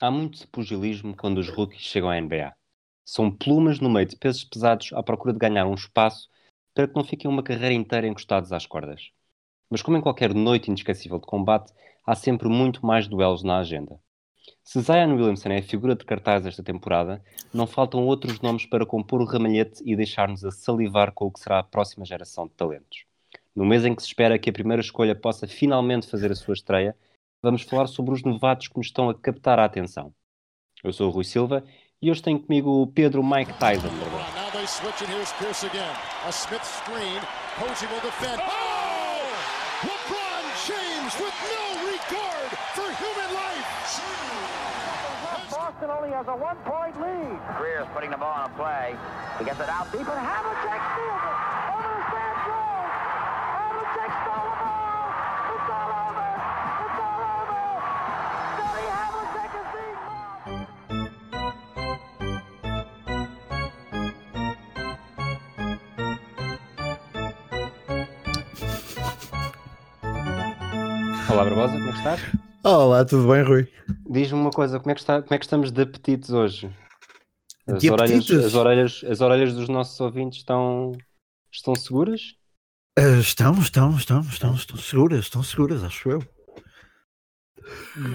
Há muito pugilismo quando os rookies chegam à NBA. São plumas no meio de pesos pesados à procura de ganhar um espaço para que não fiquem uma carreira inteira encostados às cordas. Mas como em qualquer noite inesquecível de combate, há sempre muito mais duelos na agenda. Se Zion Williamson é a figura de cartaz desta temporada, não faltam outros nomes para compor o ramalhete e deixar-nos a salivar com o que será a próxima geração de talentos. No mês em que se espera que a primeira escolha possa finalmente fazer a sua estreia, vamos falar sobre os novatos que nos estão a captar a atenção. Eu sou o Rui Silva e hoje tenho comigo o Pedro Mike Tyson. Boston only has a one-point lead. Greer's putting the ball on a play. He gets it out deep, and Havlicek steals it. Over Olá, Barbosa, como é que estás? Olá, tudo bem, Rui? Diz-me uma coisa, como é, que está, como é que estamos de apetites hoje? As, De orelhas, apetites? as, orelhas, as orelhas dos nossos ouvintes estão, estão seguras? Ah, estão, estão, estão, estão, estão seguras, estão seguras, acho eu.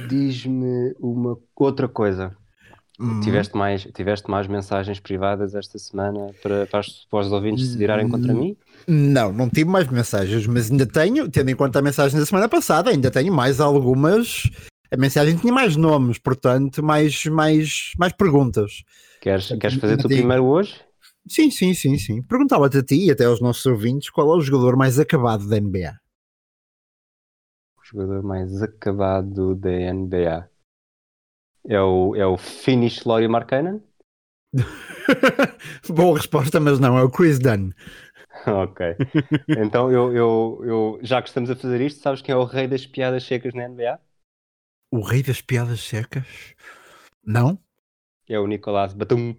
Diz-me uma outra coisa. Hum, Tiveste, mais, tiveste mais mensagens privadas esta semana para, para, os, para os ouvintes se virarem contra mim? Não, não tive mais mensagens, mas ainda tenho, tendo em conta a mensagem da semana passada, ainda tenho mais algumas. A mensagem tinha mais nomes, portanto, mais, mais, mais perguntas. Queres, queres fazer tu primeiro hoje? Sim, sim, sim, sim. Perguntava-te a ti e até aos nossos ouvintes qual é o jogador mais acabado da NBA. O jogador mais acabado da NBA. É o, é o Finish Laurie Markkanen? Boa resposta, mas não, é o Chris Dunn. ok. Então, eu, eu, eu, já que estamos a fazer isto, sabes quem é o rei das piadas secas na NBA? O rei das piadas secas? Não? É o Nicolás Batum.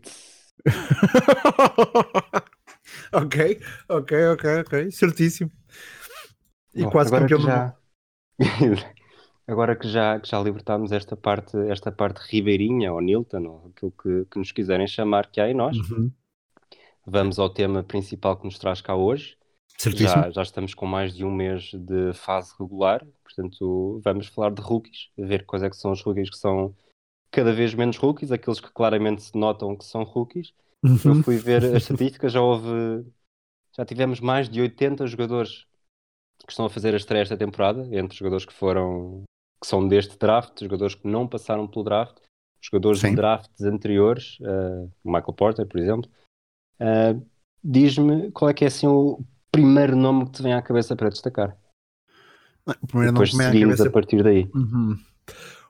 ok, ok, ok, ok, certíssimo. E Bom, quase campeão já agora que já, que já libertámos esta parte, esta parte ribeirinha ou Nilton, ou aquilo que, que nos quiserem chamar que há em nós, Uhum, vamos ao tema principal que nos traz cá hoje. Certíssimo. Já, já estamos com mais de um mês de fase regular, portanto vamos falar de rookies, ver quais é que são os rookies que são cada vez menos rookies, aqueles que claramente se notam que são rookies. Eu Uhum. fui ver as estatísticas, já houve, já tivemos mais de 80 jogadores que estão a fazer a estreia esta temporada, entre jogadores que foram, que são deste draft, jogadores que não passaram pelo draft, jogadores Sim. de drafts anteriores, eh, o Michael Porter, por exemplo. Eh, Diz-me qual é que é assim o primeiro nome que te vem à cabeça para destacar. O primeiro nome Depois que me vem à seguimos cabeça. a partir daí. Uhum.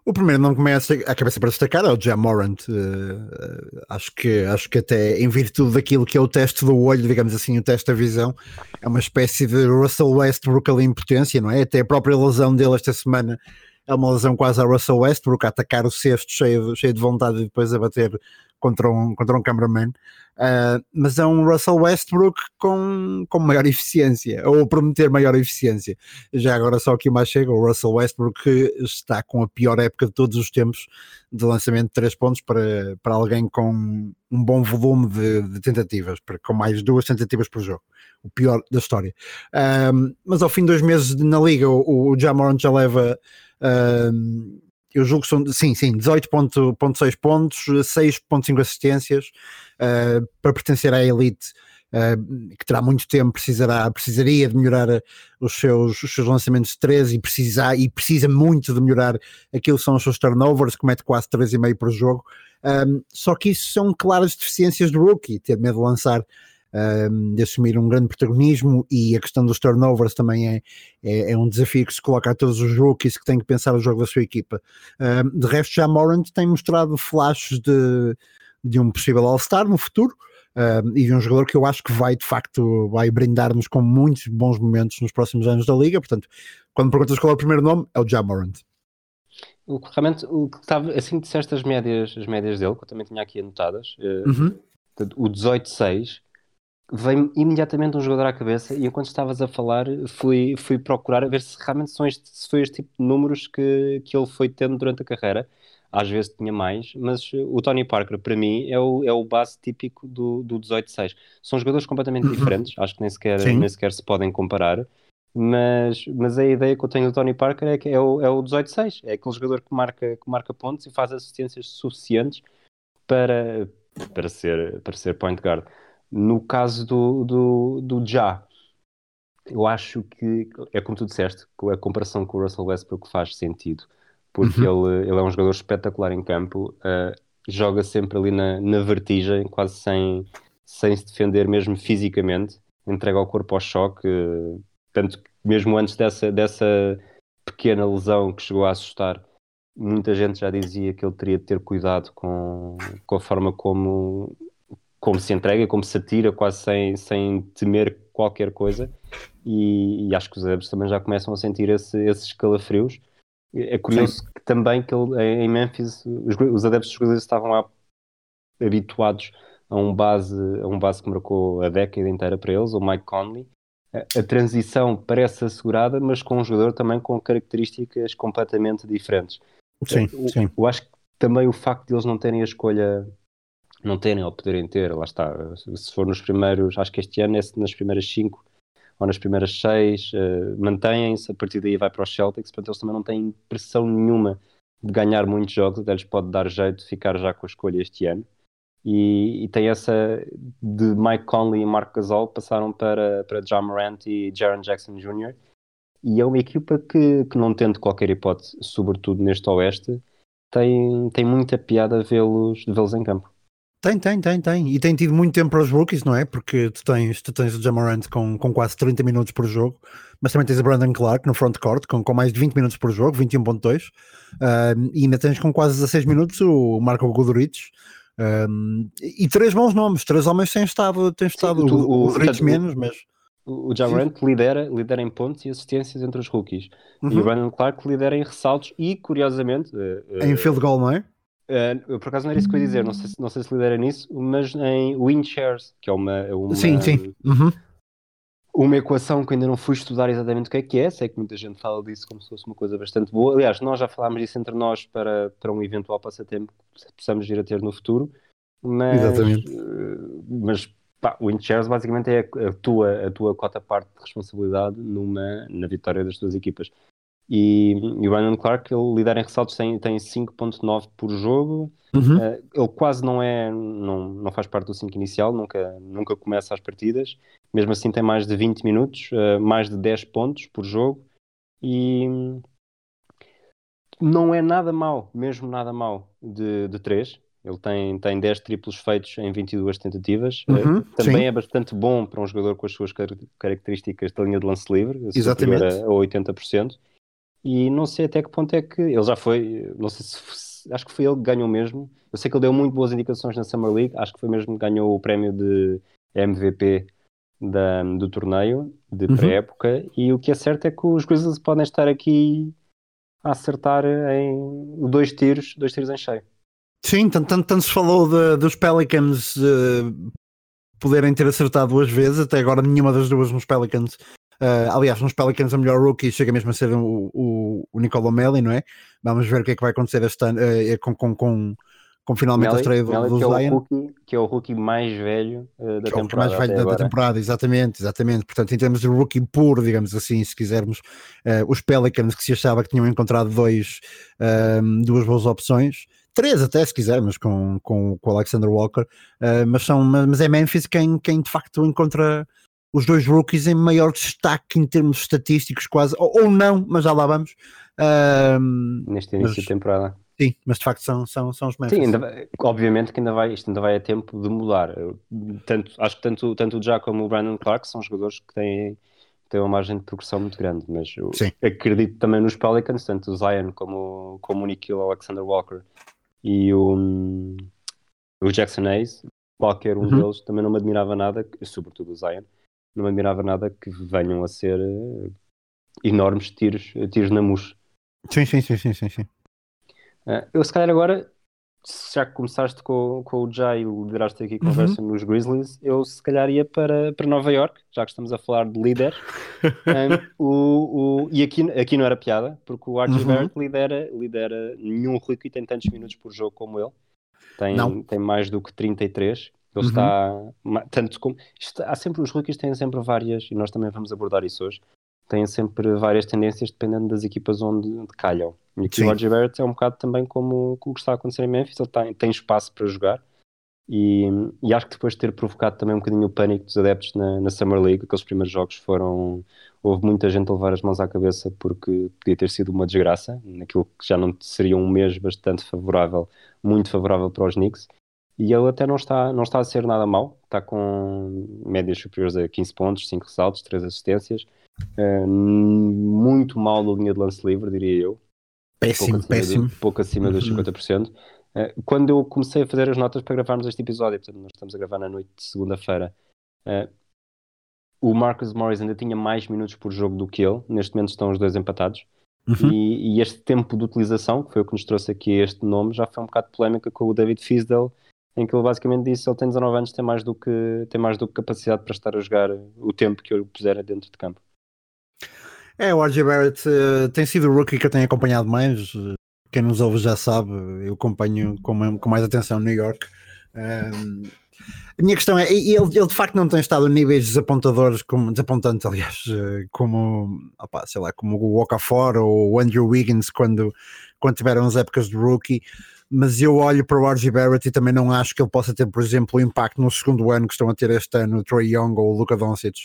O primeiro nome que me vem à cabeça para destacar é o Jamorant. Uh, acho, que, acho que até em virtude daquilo que é o teste do olho, digamos assim, o teste da visão, é uma espécie de Russell Westbrook ali em potência, não é? Até a própria lesão dele esta semana é uma lesão quase a Russell Westbrook, a atacar o cesto cheio, cheio de vontade e depois a bater contra um, contra um cameraman. Uh, mas é um Russell Westbrook com, com maior eficiência, ou prometer maior eficiência. Já agora só aqui mais chega, o Russell Westbrook está com a pior época de todos os tempos de lançamento de 3 pontos para, para alguém com um bom volume de, de tentativas, com mais duas tentativas por jogo. O pior da história. Um, mas ao fim de dois meses na liga, o, o Jamorant já leva um, eu julgo que são, sim, sim, 18.6 pontos, 6.5 assistências, uh, para pertencer à elite, uh, que terá muito tempo, precisará, precisaria de melhorar uh, os seus, os seus lançamentos de 13 e, precisa, e precisa muito de melhorar aquilo que são os seus turnovers, comete quase 3,5 por jogo. Um, só que isso são claras deficiências do rookie, ter medo de lançar, um, de assumir um grande protagonismo e a questão dos turnovers também é, é, é um desafio que se coloca a todos os rookies que têm que pensar o jogo da sua equipa. Um, de resto, já Morant tem mostrado flashes de, de um possível All-Star no futuro. Um, e de um jogador que eu acho que vai de facto vai brindar-nos com muitos bons momentos nos próximos anos da liga. Portanto, quando me perguntas qual é o primeiro nome, é o Jamorant. O que realmente, o que estava, assim que disseste as médias, as médias dele, que eu também tinha aqui anotadas, eh, Uhum. o 18-6, veio imediatamente um jogador à cabeça e enquanto estavas a falar fui, fui procurar a ver se realmente são este, se foi este tipo de números que, que ele foi tendo durante a carreira. às vezes tinha mais, mas o Tony Parker, para mim, é o, é o base típico do, do 18-6. São jogadores completamente Uhum. diferentes, acho que nem sequer, Sim. nem sequer se podem comparar, mas, mas a ideia que eu tenho do Tony Parker é que é o, é o 18-6, é aquele jogador que marca, que marca pontos e faz assistências suficientes para, para, ser, para ser point guard. No caso do, do, do Ja, eu acho que é como tu disseste, a comparação com o Russell Westbrook faz sentido, porque ele, ele é um jogador espetacular em campo, uh, joga sempre ali na, na vertigem, quase sem, sem se defender mesmo fisicamente, entrega o corpo ao choque, uh, tanto que mesmo antes dessa, dessa pequena lesão que chegou a assustar, muita gente já dizia que ele teria de ter cuidado com, com a forma como, como se entrega, como se atira, quase sem, sem temer qualquer coisa. E, e acho que os adeptos também já começam a sentir esse, esses calafrios. É curioso que, também que ele, em Memphis os, os adeptos dos Grizzlies estavam lá habituados a um base, a um base que marcou a década inteira para eles, o Mike Conley. A, a transição parece assegurada, mas com um jogador também com características completamente diferentes. Sim, eu, sim. eu acho que também o facto de eles não terem a escolha, não terem ou poderem ter, lá está, se for nos primeiros, acho que este ano é nas primeiras cinco ou nas primeiras seis, uh, mantêm-se, a partir daí vai para os Celtics, portanto eles também não têm pressão nenhuma de ganhar muitos jogos, até lhes pode dar jeito de ficar já com a escolha este ano. E, e tem essa de Mike Conley e Mark Gasol passaram para, para John Morant e Jaron Jackson Jr. E é uma equipa que, que não tendo qualquer hipótese, sobretudo neste Oeste, tem, tem muita piada vê-los vê em campo. Tem, tem, tem, tem. E tem tido muito tempo para os rookies, não é? Porque tu tens, tu tens o Jamarant com, com quase 30 minutos por jogo, mas também tens o Brandon Clark no frontcourt com, com mais de 20 minutos por jogo, 21.2, um, e ainda tens com quase 16 minutos o Marco Guduric. Um, e três bons nomes, três homens têm estado, têm estado Sim, tu, o, o, menos, mas... O Jamarant lidera, lidera em pontos e assistências entre os rookies. Uhum. E o Brandon Clark lidera em ressaltos e, curiosamente... Uh, em field goal, não é? Uh, por acaso não era isso que eu ia dizer, não sei, se, não sei se lidera nisso, mas em win shares, que é uma, uma, sim, sim. Uhum. uma equação que ainda não fui estudar exatamente o que é que é, sei que muita gente fala disso como se fosse uma coisa bastante boa. Aliás, nós já falámos disso entre nós para, para um eventual passatempo que possamos vir a ter no futuro, mas, exatamente. Uh, mas pá, win shares basicamente é a, a, tua, a tua cota parte de responsabilidade numa, na vitória das tuas equipas. E, e o Brandon Clark, ele lidera em ressaltos, tem, tem 5.9 por jogo. Uhum. Uh, ele quase não é, não, não faz parte do 5 inicial, nunca, nunca começa as partidas. Mesmo assim tem mais de 20 minutos, uh, mais de 10 pontos por jogo. E não é nada mau, mesmo nada mau de, de 3. Ele tem, tem 10 triplos feitos em 22 tentativas. Uhum, uh, também sim. é bastante bom para um jogador com as suas car características da linha de lance livre, Exatamente. a 80%. E não sei até que ponto é que ele já foi, não sei se acho que foi ele que ganhou mesmo. Eu sei que ele deu muito boas indicações na Summer League, acho que foi mesmo que ganhou o prémio de MVP da, do torneio de Uhum. pré-época. E o que é certo é que os Grizzlies podem estar aqui a acertar em dois tiros, dois tiros em cheio. Sim, tanto, tanto, tanto se falou de, dos Pelicans uh, poderem ter acertado duas vezes, até agora nenhuma das duas nos Pelicans Uh, aliás, nos Pelicans a melhor rookie chega mesmo a ser o, o, o Nicola Melli, não é? Vamos ver o que é que vai acontecer este ano uh, com, com, com, com finalmente Melly, a estreia do, do que, é Zion. o rookie, que é o rookie mais velho uh, da que é o temporada. mais velho da, da, temporada, exatamente, exatamente. Portanto, em termos de rookie puro, digamos assim, se quisermos, os Pelicans que se achava que tinham encontrado dois, duas boas opções. Três até, se quisermos, com, com, com o Alexander Walker, uh, mas, são, mas é Memphis quem, quem de facto encontra os dois rookies em maior destaque em termos estatísticos, quase, ou, ou não, mas já lá vamos. Um, Neste início mas, de temporada. Sim, mas de facto são, são, são os Memphis. Sim, ainda, obviamente que ainda vai, isto ainda vai a tempo de mudar. Tanto, acho que tanto, tanto o Já como o Brandon Clark são jogadores que têm, têm uma margem de progressão muito grande, mas eu Sim. acredito também nos Pelicans, tanto o Zion como, como o Nikhil Alexander Walker e o, o Jackson Hayes, qualquer um Uhum. deles também não me admirava nada, sobretudo o Zion, não me admirava nada que venham a ser uh, enormes tiros, tiros na mousse. Sim, sim, sim, sim, sim. sim. Uh, eu se calhar agora já que começaste com, com o Jay e lideraste aqui a conversa uhum. nos Grizzlies, eu se calhar ia para, para Nova York, já que estamos a falar de líder. um, o, o, e aqui, aqui não era piada, porque o Archie uhum. Barrett lidera, lidera nenhum rookie tem tantos minutos por jogo como ele. Tem, tem mais do que 33. Ele uhum. está tanto como. Isto, há sempre os rookies têm sempre várias, e nós também vamos abordar isso hoje. Têm sempre várias tendências dependendo das equipas onde, onde calham. E aqui Sim. o Roger Barrett é um bocado também como, como o que está a acontecer em Memphis, ele tem, tem espaço para jogar e, e, acho que depois de ter provocado também um bocadinho o pânico dos adeptos na, na, Summer League, aqueles primeiros jogos foram. Houve muita gente a levar as mãos à cabeça porque podia ter sido uma desgraça, naquilo que já não seria um mês bastante favorável, muito favorável para os Knicks. E ele até não está, não está a ser nada mal, está com médias superiores a 15 pontos, 5 ressaltos, 3 assistências. Uh, muito mal na linha de lance livre, diria eu. Péssimo, pouco péssimo. Pouco acima dos 50%. Uh, quando eu comecei a fazer as notas para gravarmos este episódio, portanto, nós estamos a gravar na noite de segunda-feira, uh, o Marcus Morris ainda tinha mais minutos por jogo do que ele. Neste momento estão os dois empatados. Uhum. E, e, este tempo de utilização, que foi o que nos trouxe aqui este nome, já foi um bocado polémica com o David Fisdale, em que ele basicamente disse ele tem 19 anos, tem mais do que, tem mais do que capacidade para estar a jogar o tempo que eu puser dentro de campo. É, o RJ Barrett uh, tem sido o rookie que eu tenho acompanhado mais. Quem nos ouve já sabe, eu acompanho com, com mais atenção New York. Um, a minha questão é, ele, ele de facto não tem estado a níveis desapontadores, como, desapontantes, aliás, eh, como, opa, sei lá, como o Okafor ou o Andrew Wiggins quando, quando tiveram as épocas de rookie, mas eu olho para o RG Barrett e também não acho que ele possa ter, por exemplo, o impacto no segundo ano que estão a ter este ano o Trey Young ou o Luka Doncic.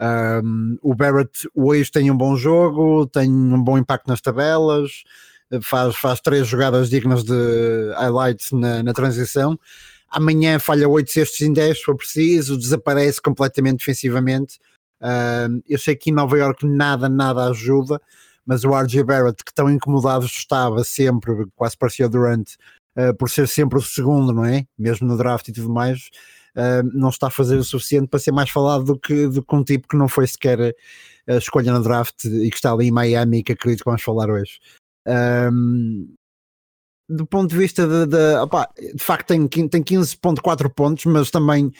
Um, o Barrett hoje tem um bom jogo, tem um bom impacto nas tabelas, faz, faz três jogadas dignas de highlights na, na transição. Amanhã falha 8 cestos em 10, se for preciso, desaparece completamente defensivamente. Um, eu sei que em Nova York nada, nada ajuda, mas o RJ Barrett, que tão incomodado estava sempre, quase parecia Durant, uh, por ser sempre o segundo, não é? Mesmo no draft e tudo mais, uh, não está a fazer o suficiente para ser mais falado do que, do que um tipo que não foi sequer a escolha no draft e que está ali em Miami, que acredito que vamos falar hoje. Um, do ponto de vista de, de, de facto tem, tem 15.4 pontos, mas também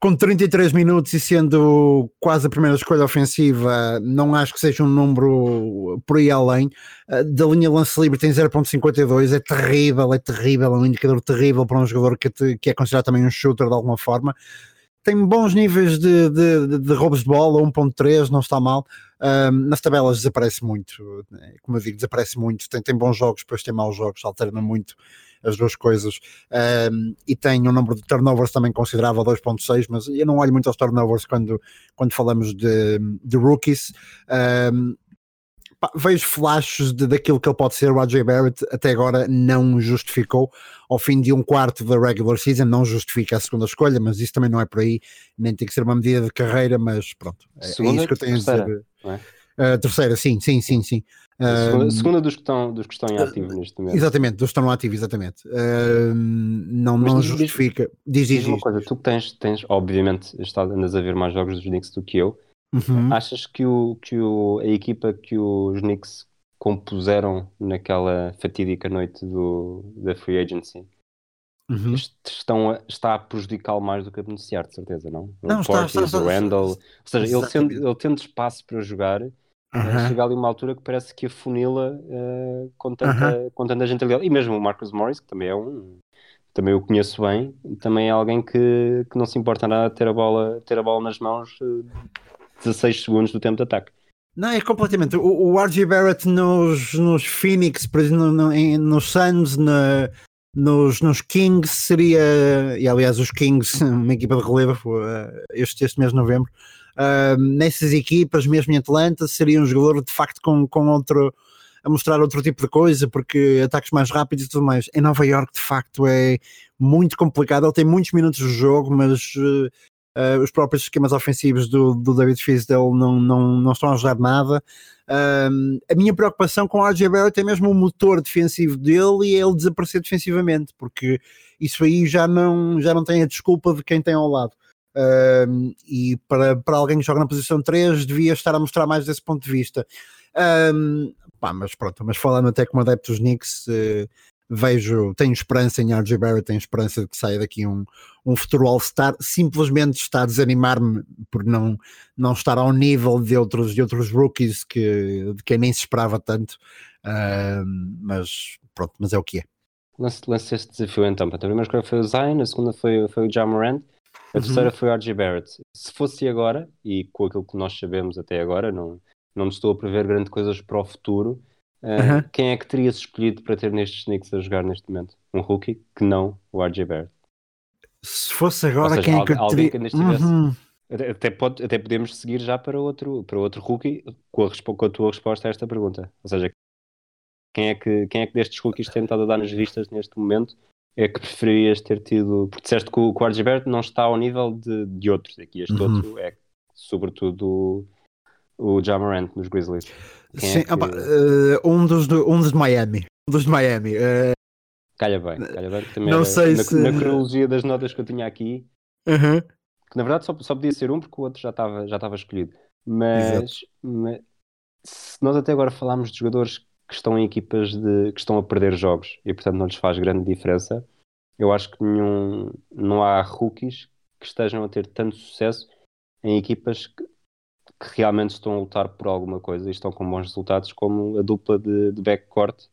com 33 minutos e sendo quase a primeira escolha ofensiva, não acho que seja um número por aí além. Ah, da linha lance livre tem 0.52, é terrível, é terrível, é um indicador terrível para um jogador que, te, que é considerado também um shooter de alguma forma. Tem bons níveis de, de, de, de roubos de bola, 1.3, não está mal. Um, nas tabelas desaparece muito, né? como eu digo, desaparece muito. Tem, tem bons jogos, depois tem maus jogos, alterna muito as duas coisas. Um, e tem um número de turnovers também considerável, 2.6, mas eu não olho muito aos turnovers quando, quando falamos de, de rookies. Um, pá, vejo flashes de, daquilo que ele pode ser. O RJ Barrett até agora não justificou. Ao fim de um quarto da regular season, não justifica a segunda escolha, mas isso também não é por aí. Nem tem que ser uma medida de carreira, mas pronto. É, é isso que eu tenho a dizer. É? Uh, terceira, sim, sim, sim, sim. segunda, segunda, dos, que estão, dos que estão em ativo uh, neste momento. Exatamente, dos que estão no ativo, exatamente. Uh, não, não diz, justifica. Diz, diz, diz, uma coisa, tu tens, tens obviamente, estás, andas a ver mais jogos dos Knicks do que eu. Uhum. Achas que, o, que o, a equipa que os Knicks compuseram naquela fatídica noite do, da free agency uhum. estão a, está a prejudicá-lo mais do que a beneficiar, de certeza, não? Não, o Portis, o Randall, ou seja, ele tendo, ele tendo espaço para jogar, uhum. chega ali uma altura que parece que afunila uh, com, tanta, com tanta gente ali. E mesmo o Marcus Morris, que também é um também o conheço bem, também é alguém que, que não se importa nada de ter a bola, ter a bola nas mãos uh, 16 segundos do tempo de ataque. Não, é completamente. O, o RG Barrett nos, nos Phoenix, por exemplo, no, no, nos Suns, na, nos, nos Kings seria, e aliás, os Kings, uma equipa de relevo eh, este, este mês de novembro, uh, nessas equipas, mesmo em Atlanta, seria um jogador de facto com, com outro a mostrar outro tipo de coisa, porque ataques mais rápidos e tudo mais. Em Nova York, de facto, é muito complicado. Ele tem muitos minutos de jogo, mas uh, Uh, os próprios esquemas ofensivos do, do David Fisdale não, não, não estão a ajudar nada. Uh, a minha preocupação com o RJ Barrett é mesmo o motor defensivo dele e ele desaparecer defensivamente, porque isso aí já não, já não tem a desculpa de quem tem ao lado. Uh, e para, para alguém que joga na posição 3, devia estar a mostrar mais desse ponto de vista. pá, mas pronto, mas falando até como adepto dos Knicks, uh, vejo, tenho esperança em RJ Barrett, tenho esperança de que saia daqui um, um futuro All-Star, simplesmente está a desanimar-me por não, não estar ao nível de outros, de outros rookies que, de quem nem se esperava tanto, uh, mas pronto, mas é o que é. Lance, este desafio então, a primeira escolha foi o Zion, a segunda foi, foi o Jamarant, a uhum. terceira foi o RJ Barrett. Se fosse agora, e com aquilo que nós sabemos até agora, não, não estou a prever grande coisas para o futuro, Uh, Quem é que terias escolhido para ter nestes Knicks a jogar neste momento? Um rookie que não o RJ Barrett. Se fosse agora, seja, quem é que eu teria... Que uhum. até, pode, até podemos seguir já para outro, para outro rookie com a, com a tua resposta a esta pergunta. Ou seja, quem é que, quem é que destes rookies tem estado a dar nas vistas neste momento é que preferirias ter tido? Porque disseste que o, que o não está ao nível de, de outros aqui. Este uhum. outro é sobretudo o, Jamarant nos Grizzlies. Sim, é que... opa, uh, um, dos do, um dos de Miami. Um dos de Miami. Uh, calha bem, calha bem. Também não sei na, se... na cronologia das notas que eu tinha aqui, uhum. que na verdade só, só podia ser um porque o outro já estava já estava escolhido. Mas, mas se nós até agora falámos de jogadores que estão em equipas de, que estão a perder jogos e portanto não lhes faz grande diferença, eu acho que nenhum, não há rookies que estejam a ter tanto sucesso em equipas que, que realmente estão a lutar por alguma coisa e estão com bons resultados, como a dupla de, de backcourt,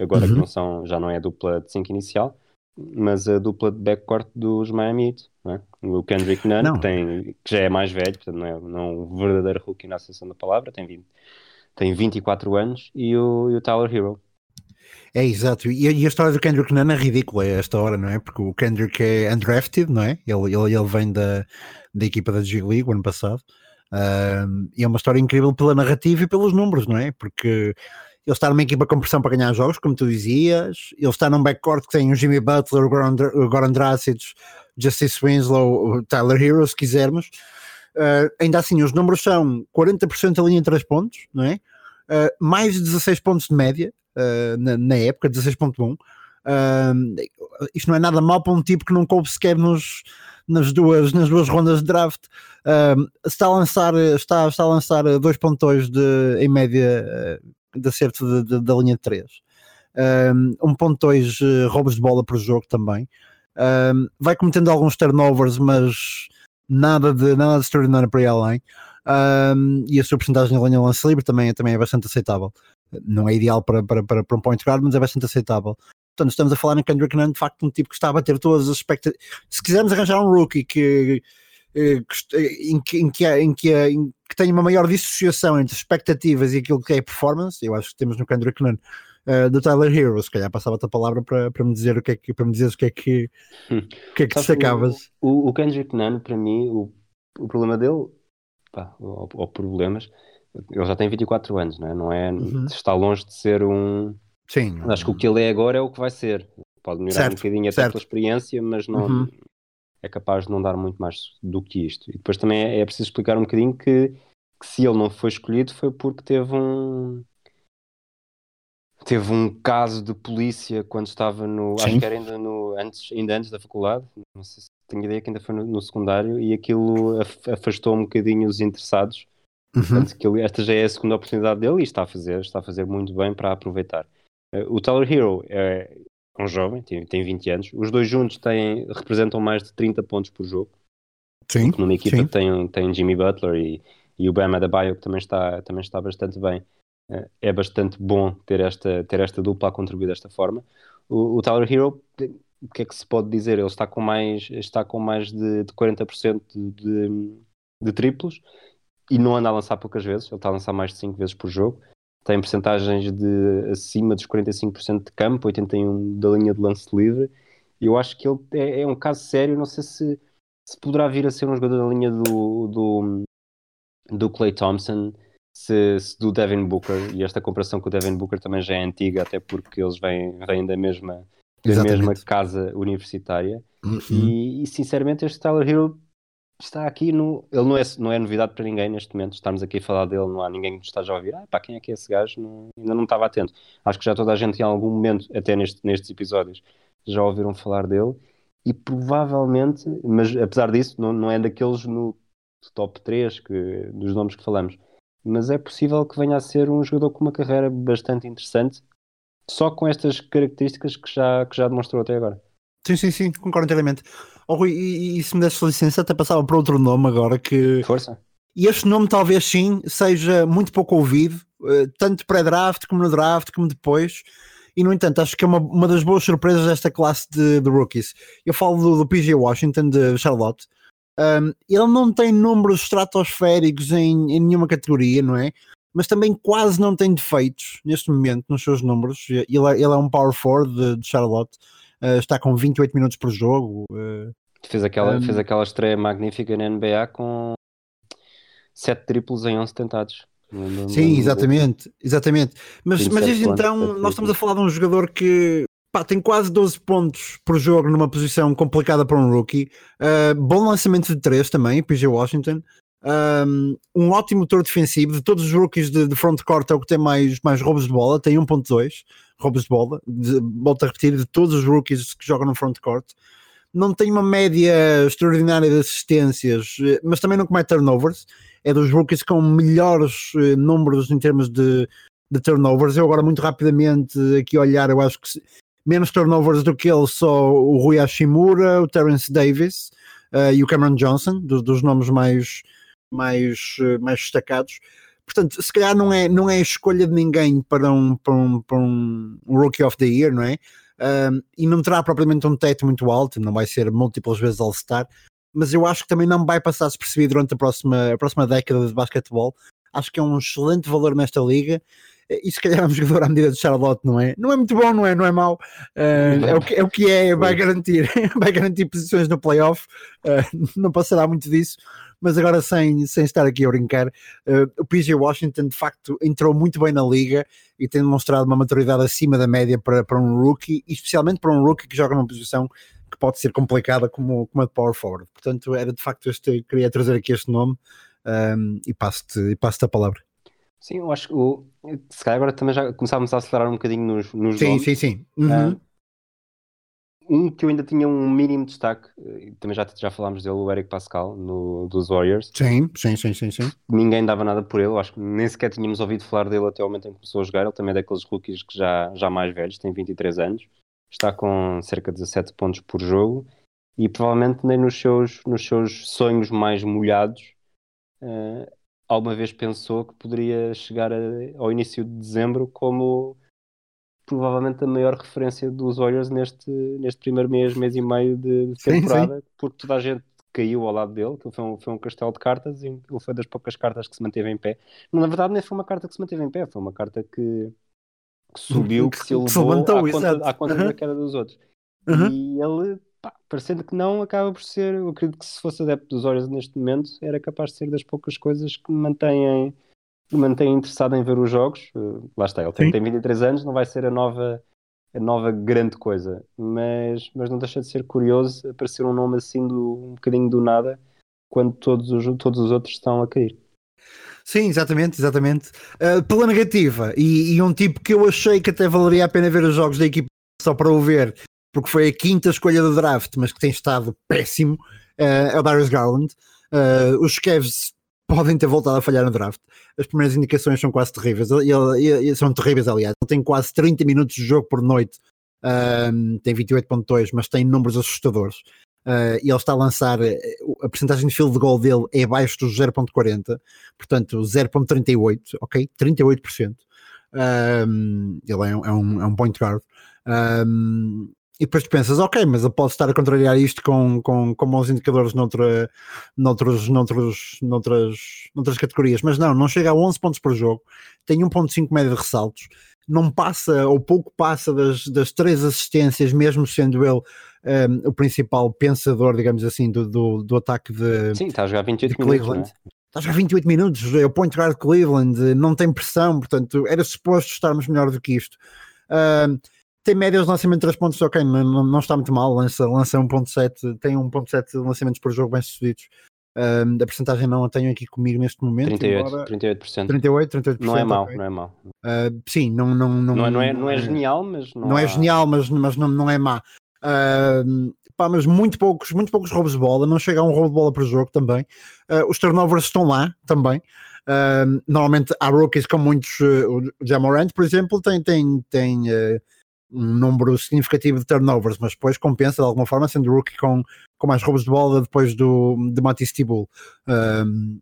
agora uhum. que não são, já não é a dupla de 5 inicial, mas a dupla de backcourt dos Miami Heat, é? o Kendrick Nunn, que, tem, que já é mais velho, portanto não é, não é um verdadeiro rookie na associação da palavra, tem, 20, tem 24 anos, e o, e o Tyler Hero. É exato, e, e, a história do Kendrick Nunn é ridícula a esta hora, não é? Porque o Kendrick é undrafted, não é? Ele, ele, ele vem da, da equipa da G League o ano passado. Uh, e é uma história incrível pela narrativa e pelos números, não é? Porque ele está numa equipa com pressão para ganhar jogos, como tu dizias, ele está num backcourt que tem o Jimmy Butler, o Goran Dracic, Justice Winslow, o Tyler Hero, se quisermos. Uh, ainda assim, os números são 40% da linha de 3 pontos, não é? Uh, mais de 16 pontos de média uh, na, na, época, 16.1. isto não é nada mal para um tipo que não coube sequer nos, nas duas, nas duas rondas de draft. está, a lançar, está, está a lançar 2.2 de, em média de acerto de, de, da linha de 3. Um, 1.2 uh, roubos de bola por jogo também. Vai cometendo alguns turnovers, mas nada de, nada de extraordinário para ir além. Um, e a sua porcentagem na linha lance livre também, também é bastante aceitável. Não é ideal para, para, para, para um point guard, mas é bastante aceitável. Portanto, estamos a falar em Kendrick Nunn, de facto, um tipo que está a bater todas as expectativas. Se quisermos arranjar um rookie que, eh, que, em, que, em, que, em, que, em que tenha uma maior dissociação entre expectativas e aquilo que é performance, eu acho que temos no Kendrick Nunn uh, do Tyler Hero, se calhar passava-te a palavra para, para me dizer o que é que para me dizer o que é que, hum. o que, é que destacavas. O, o, Kendrick Nunn, para mim, o, o problema dele, pá, ou, ou problemas, ele já tem 24 anos, não é? Não é uhum. está longe de ser um Sim. Acho que o que ele é agora é o que vai ser. Pode melhorar certo, um bocadinho até certo. pela experiência, mas não uhum. é capaz de não dar muito mais do que isto. E depois também é, é preciso explicar um bocadinho que, que, se ele não foi escolhido foi porque teve um teve um caso de polícia quando estava no Sim. acho que era ainda no antes ainda antes da faculdade não sei se tenho ideia que ainda foi no, no secundário e aquilo afastou um bocadinho os interessados uhum. portanto que ele, esta já é a segunda oportunidade dele e está a fazer está a fazer muito bem para aproveitar eh, o Tyler Hero é um jovem, tem, tem 20 anos. Os dois juntos têm, representam mais de 30 pontos por jogo. Sim. Numa equipa sim. tem, tem Jimmy Butler e, e o Bam Adebayo, que também está, também está bastante bem. É bastante bom ter esta, ter esta dupla a contribuir desta forma. O, o Tyler Hero, o que é que se pode dizer? Ele está com mais, está com mais de, de 40% de, de, de triplos e não anda a lançar poucas vezes. Ele está a lançar mais de 5 vezes por jogo tem percentagens de acima dos 45% de campo, 81% da linha de lance livre. Eu acho que ele é, é, um caso sério. Não sei se, se poderá vir a ser um jogador da linha do, do, do Clay Thompson, se, se, do Devin Booker. E esta comparação com o Devin Booker também já é antiga, até porque eles vêm, vêm da mesma da mesma casa universitária. Uhum. E, e, sinceramente, este Tyler Hero está aqui no. Ele não é, não é novidade para ninguém neste momento. Estamos aqui a falar dele, não há ninguém que nos esteja a ouvir. Ah, pá, quem é que é esse gajo? Não, ainda não estava atento. Acho que já toda a gente em algum momento, até neste, nestes episódios, já ouviram falar dele. E provavelmente, mas apesar disso, não, não é daqueles no top 3 que, dos nomes que falamos. Mas é possível que venha a ser um jogador com uma carreira bastante interessante só com estas características que já, que já demonstrou até agora. Sim, sim, sim, concordo inteiramente. Oh, Rui, e, e, se me desse licença, até passava para outro nome agora que. Força. E este nome talvez sim seja muito pouco ouvido, eh, tanto pré-draft como no draft, como depois. E no entanto, acho que é uma, uma das boas surpresas desta classe de, de rookies. Eu falo do, do PG Washington de Charlotte. Um, ele não tem números estratosféricos em, em nenhuma categoria, não é? Mas também quase não tem defeitos neste momento nos seus números. Ele é, ele é um power forward de, de Charlotte uh, está com 28 minutos por jogo. Uh, fez, aquela, um, fez aquela estreia magnífica na NBA com 7 triplos em 11 tentados. Sim, exatamente, exatamente. Mas, mas desde então, nós estamos a falar de um jogador que pá, tem quase 12 pontos por jogo numa posição complicada para um rookie. Uh, bom lançamento de 3 também, PJ Washington. Um, um ótimo motor defensivo. De todos os rookies de, de front court é o que tem mais, mais roubos de bola, tem 1.2 roubos de bola, de, volto a repetir, de todos os rookies que jogam no front court. Não tem uma média extraordinária de assistências, mas também não comete turnovers. É dos rookies com melhores eh, números em termos de, de turnovers. Eu agora, muito rapidamente, aqui olhar, eu acho que menos turnovers do que ele, só o Rui Hashimura, o Terence Davis uh, e o Cameron Johnson, dos, dos nomes mais, mais, mais destacados. Portanto, se calhar não é, não é escolha de ninguém para um, para um, para um Rookie of the Year, não é? Um, e não terá propriamente um teto muito alto, não vai ser múltiplas vezes All-Star, mas eu acho que também não vai passar despercebido durante a próxima, a próxima década de basquetebol. Acho que é um excelente valor nesta liga e se calhar é um jogador à medida de Charlotte, não é? Não é muito bom, não é? Não é mau. Uh, é, o que, é o que é, vai garantir, vai garantir posições no playoff, uh, não passará muito disso, mas agora sem, sem estar aqui a brincar, uh, o PJ Washington de facto entrou muito bem na liga e tem demonstrado uma maturidade acima da média para, para um rookie, e especialmente para um rookie que joga numa posição que pode ser complicada como, como a de power forward. Portanto, era de facto este, queria trazer aqui este nome um, e passo-te passo a palavra. Sim, eu acho que o, se calhar agora também já começámos a acelerar um bocadinho nos, nos sim, nomes. Sim, sim, uhum. uh, um que eu ainda tinha um mínimo destaque, também já, já falámos dele, o Eric Pascal, no, dos Warriors. Sim, sim, sim, sim, sim. Ninguém dava nada por ele, acho que nem sequer tínhamos ouvido falar dele até o momento em que começou a jogar. Ele também é daqueles rookies que já, já mais velhos, tem 23 anos, está com cerca de 17 pontos por jogo e provavelmente nem nos seus, nos seus sonhos mais molhados uh, alguma vez pensou que poderia chegar a, ao início de dezembro como provavelmente a maior referência dos Warriors neste, neste primeiro mês, mês e meio de, temporada, sim, sim. porque toda a gente caiu ao lado dele, que foi um, foi um castelo de cartas e ele foi das poucas cartas que se manteve em pé. Na verdade, nem foi uma carta que se manteve em pé, foi uma carta que, que subiu, que, que se elevou à conta, à conta uhum. da queda dos outros. Uhum. E ele pá, parecendo que não, acaba por ser. Eu acredito que se fosse adepto dos Warriors neste momento, era capaz de ser das poucas coisas que me mantêm, que me mantêm interessado em ver os jogos. Uh, lá está, ele tem, tem 23 anos, não vai ser a nova, a nova grande coisa, mas, mas não deixa de ser curioso aparecer um nome assim do, um bocadinho do nada quando todos os, todos os outros estão a cair. Sim, exatamente, exatamente. Uh, pela negativa, e, e, um tipo que eu achei que até valeria a pena ver os jogos da equipe só para o ver, porque foi a quinta escolha do draft, mas que tem estado péssimo, uh, é o Darius Garland. Uh, os Cavs podem ter voltado a falhar no draft. As primeiras indicações são quase terríveis. Ele, ele, são terríveis, aliás. Ele tem quase 30 minutos de jogo por noite. Uh, tem 28.2, mas tem números assustadores. Uh, e ele está a lançar a percentagem de field goal dele é abaixo dos 0.40, portanto 0.38, ok? 38%. Um, ele é um, é um, é um point guard. Um, e depois tu pensas, ok, mas eu posso estar a contrariar isto com, com, com bons indicadores noutra, noutros, noutros, noutras, noutras categorias, mas não, não chega a 11 pontos por jogo, tem 1.5 média de ressaltos, não passa, ou pouco passa das, das três assistências, mesmo sendo ele um, o principal pensador, digamos assim, do, do, do ataque de Sim, está a jogar 28 minutos, é? Está a jogar 28 minutos, é o point guard de Cleveland, não tem pressão, portanto, era suposto estarmos melhor do que isto. Um, tem médias de lançamento de 3 pontos, ok, não, não está muito mal, lança, lança 1.7, tem 1.7 lançamentos por jogo bem sucedidos. Um, a porcentagem não a tenho aqui comigo neste momento. 38, embora... 38%. 38, 38%. Não é mau, okay. não é mau. Uh, sim, não, não, não, não, é, não, é, não é genial, mas não, não é há... é genial, mas, mas não, não é má. Uh, pá, mas muito poucos, muito poucos roubos de bola, não chega a um roubo de bola por jogo também. Uh, os turnovers estão lá também. Uh, normalmente há rookies com muitos. Uh, o Jamorant, por exemplo, tem, tem, tem uh, um número significativo de turnovers, mas depois compensa de alguma forma, sendo rookie com, com mais roubos de bola depois do, de Matisse Tibul. Uh,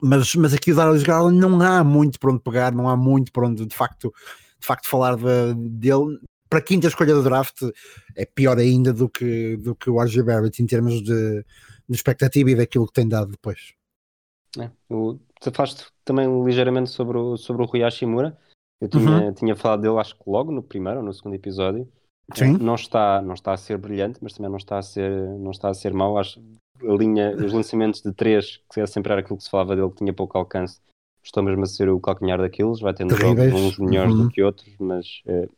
mas, mas aqui o Darius Garland não há muito para onde pegar, não há muito para onde de facto, de facto falar de, dele. Para a quinta escolha do draft é pior ainda do que, do que o RG Barrett em termos de, de expectativa e daquilo que tem dado depois. É, o, falaste também ligeiramente sobre o, sobre o Rui Hashimura. Eu tinha, uhum. tinha falado dele, acho que logo no primeiro ou no segundo episódio. Sim. Não está, não está a ser brilhante, mas também não está a ser, não está a ser mau. Acho a linha, os lançamentos de três, que sempre era aquilo que se falava dele, que tinha pouco alcance, estou mesmo a ser o calcanhar daqueles. Vai tendo jogos uns melhores uhum. do que outros, mas eh,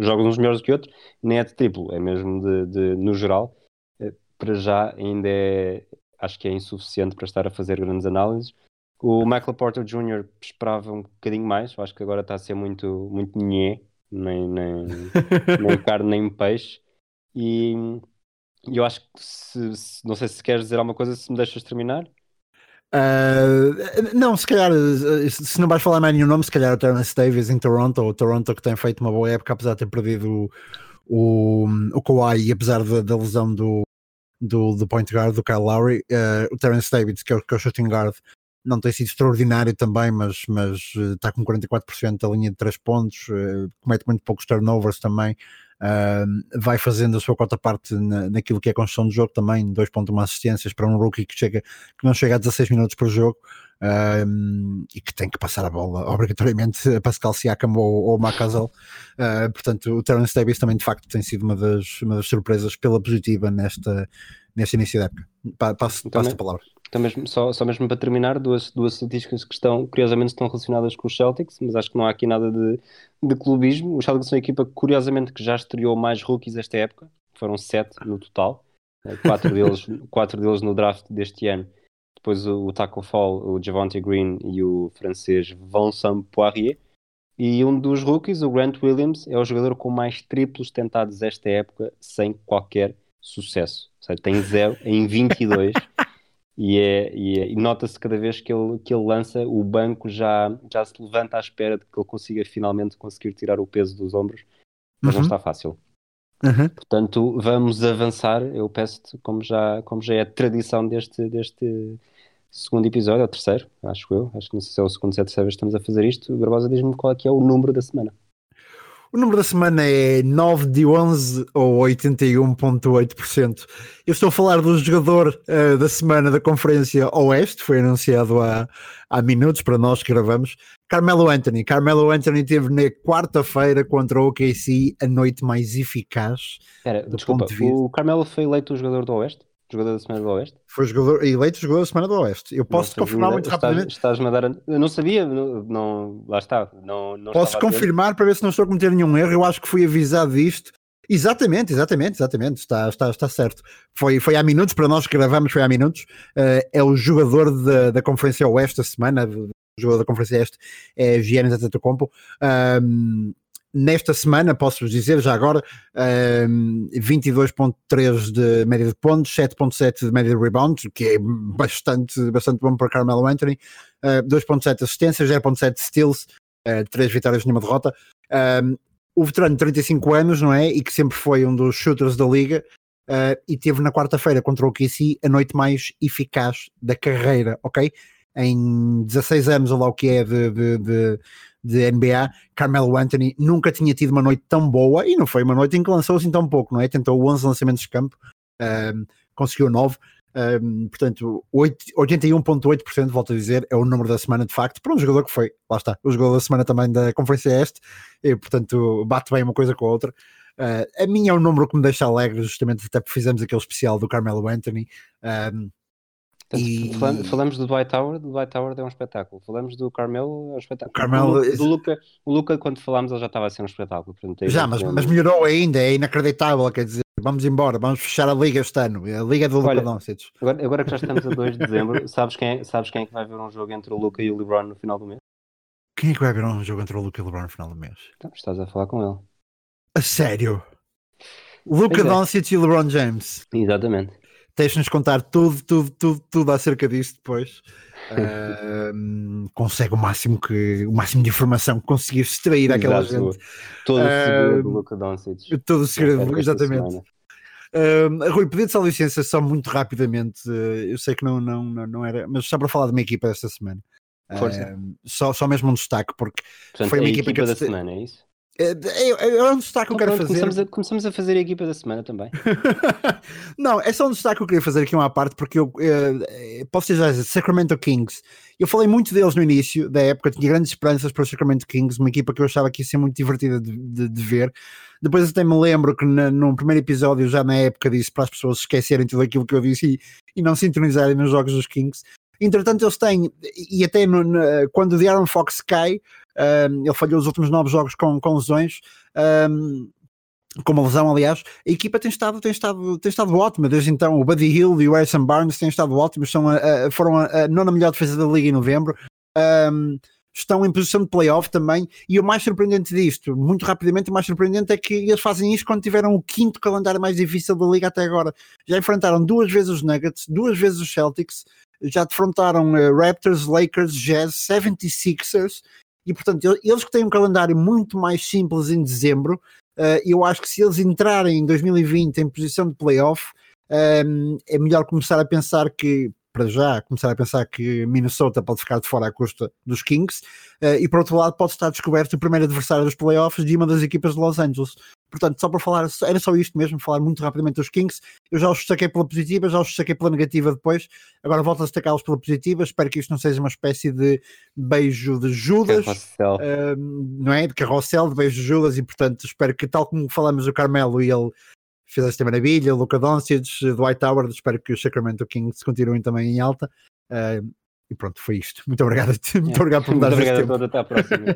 jogos uns melhores do que outros, nem é de triplo, é mesmo de, de no geral. Eh, para já ainda é, acho que é insuficiente para estar a fazer grandes análises. O Michael Porter Jr. esperava um bocadinho mais, eu acho que agora está a ser muito, muito nhé, nem, nem, nem carne nem peixe. E eu acho que se, se, não sei se queres dizer alguma coisa, se me deixas terminar. Uh, não, se calhar, se não vais falar mais nenhum nome, se calhar o Terence Davis em Toronto, o Toronto que tem feito uma boa época, apesar de ter perdido o, o, o Kawhi e apesar da, da lesão do, do, do point guard, do Kyle Lowry, uh, o Terence Davis, que é o, que é o shooting guard, não tem sido extraordinário também, mas, mas está com 44% da linha de 3 pontos, uh, comete muito poucos turnovers também, uh, vai fazendo a sua cota parte na, naquilo que é a construção do jogo também, 2.1 assistências para um rookie que, chega, que não chega a 16 minutos por jogo. e que tem que passar a bola obrigatoriamente a Pascal Siakam ou, ou Macazal. Uh, portanto, o Terence Davis também de facto tem sido uma das, uma das surpresas pela positiva nesta, neste início da época. Passo, passo a palavra. Então mesmo, só, só mesmo para terminar, duas, duas estatísticas que estão, curiosamente, estão relacionadas com os Celtics, mas acho que não há aqui nada de, de clubismo. Os Celtics são a equipa, curiosamente, que já estreou mais rookies esta época, foram sete no total, eh, quatro deles, quatro deles no draft deste ano. Depois o, o Taco Fall, o Javante Green e o francês Vincent Poirier. E um dos rookies, o Grant Williams, é o jogador com mais triplos tentados esta época sem qualquer sucesso. Ou seja, tem zero em 22. e, é, e, é, e nota-se cada vez que ele, que ele lança, o banco já, já se levanta à espera de que ele consiga finalmente conseguir tirar o peso dos ombros, mas uhum. não está fácil. Uhum. Portanto, vamos avançar. Eu peço-te, como já, como já é tradição deste, deste segundo episódio, ou terceiro, acho eu, acho que não sei se é o segundo, se é a terceira vez que estamos a fazer isto. O Barbosa diz-me qual é que é o número da semana. O número da semana é 9 de 11 ou 81,8%. Eu estou a falar do jogador uh, da semana da Conferência Oeste, foi anunciado há, há minutos para nós que gravamos. Carmelo Anthony. Carmelo Anthony teve na quarta-feira contra o OKC a noite mais eficaz. Espera, desculpa, de o Carmelo foi eleito o jogador do Oeste? Jogador da Semana do Oeste? Foi jogador, eleito jogador da Semana do Oeste. Eu posso confirmar muito estás, rapidamente. Estás-me a dar. Eu não sabia, não, não lá está. Não, não posso confirmar para ver se não estou a cometer nenhum erro. Eu acho que fui avisado disto. Exatamente, exatamente, exatamente. Está, está, está certo. Foi, foi há minutos, para nós que gravamos, foi há minutos. Uh, é o jogador da, da Conferência Oeste da semana. O jogador da Conferência Oeste é Giannis Antetokounmpo. Um, nesta semana, posso-vos dizer já agora, um, 22.3 de média de pontos, 7.7 de média de rebounds, que é bastante, bastante bom para Carmelo Anthony, uh, 2.7 assistências, 0.7 steals, uh, 3 vitórias nenhuma derrota. Um, o veterano de 35 anos, não é? E que sempre foi um dos shooters da liga, uh, e teve na quarta-feira contra o KC a noite mais eficaz da carreira, ok? Em 16 anos, ou lá o que é de, de, de de NBA, Carmelo Anthony nunca tinha tido uma noite tão boa e não foi uma noite em que lançou assim tão pouco, não é? Tentou 11 lançamentos de campo, um, conseguiu 9, um, portanto 81,8%, volto a dizer, é o número da semana de facto, para um jogador que foi, lá está, o jogador da semana também da Conferência Este, e portanto bate bem uma coisa com a outra. Uh, a minha é um número que me deixa alegre, justamente até porque fizemos aquele especial do Carmelo Anthony. Um, e... Falamos do Dwight Tower, do Dwight Tower é um espetáculo. Falamos do Carmelo, é um espetáculo. O Carmelo, do, do Luca, o Luca, quando falámos, ele já estava a ser um espetáculo. Portanto, é já, mas, mas melhorou ainda, é inacreditável. Quer dizer, vamos embora, vamos fechar a liga este ano. A liga do Luca Doncic. Agora, agora que já estamos a 2 de dezembro, sabes quem, é, sabes quem é que vai ver um jogo entre o Luca e o LeBron no final do mês? Quem é que vai ver um jogo entre o Luca e o LeBron no final do mês? Então, estás a falar com ele. A sério? Luca é. Doncic e LeBron James. Exatamente. Deixa-nos contar tudo, tudo, tudo, tudo acerca disso depois. Uh, consegue o máximo que o máximo de informação que conseguir extrair aquela gente. Todo o segredo uh, do Luca Doncic. Todo o segredo, exatamente. Uh, Rui, pedir só licença só muito rapidamente. eu sei que não, não, não, não era, mas só para falar de uma equipa esta semana. Uh, só, só mesmo um destaque, porque Portanto, foi uma equipa, equipa que da semana, é isso? É, é, é um destaque que eu quero fazer. Começamos a, começamos a, fazer a equipa da semana também. não, é só um destaque que eu queria fazer aqui uma parte, porque eu é, posso dizer Sacramento Kings. Eu falei muito deles no início da época, tinha grandes esperanças para o Sacramento Kings, uma equipa que eu achava que ia ser muito divertida de, de, de ver. Depois até me lembro que na, num primeiro episódio, já na época, disse para as pessoas esquecerem tudo aquilo que eu disse e, e não sintonizarem nos jogos dos Kings. Entretanto, eles têm, e até no, no, quando o Aaron Fox cai, um, ele falhou os últimos nove jogos com, com lesões. Um, com uma lesão, aliás, a equipa tem estado, tem estado, tem estado ótima desde então. O Buddy Hill e o Harrison Barnes têm estado ótimos, são a, a, foram a, a nona melhor defesa da liga em novembro. Um, estão em posição de playoff também. E o mais surpreendente disto, muito rapidamente, o mais surpreendente é que eles fazem isto quando tiveram o quinto calendário mais difícil da liga até agora. Já enfrentaram duas vezes os Nuggets, duas vezes os Celtics, já defrontaram uh, Raptors, Lakers, Jazz, 76ers e portanto eles que têm um calendário muito mais simples em dezembro, uh, eu acho que se eles entrarem em 2020 em posição de playoff, um, é melhor começar a pensar que para já começar a pensar que Minnesota pode ficar de fora à custa dos Kings uh, e por outro lado pode estar descoberto o primeiro adversário dos playoffs de uma das equipas de Los Angeles. Portanto, só para falar, era só isto mesmo, falar muito rapidamente dos Kings. Eu já os destaquei pela positiva, já os destaquei pela negativa depois. Agora volto a destacá-los pela positiva. Espero que isto não seja uma espécie de beijo de Judas, uh, não é? De carrossel, de beijo de Judas, e portanto espero que, tal como falamos do Carmelo e ele fez esta maravilha, Luca Doncic, Dwight Howard, espero que os Sacramento Kings continuem também em alta. Uh, e pronto, foi isto. Muito obrigado, muito obrigado por me dar Muito obrigado a todos, até à próxima.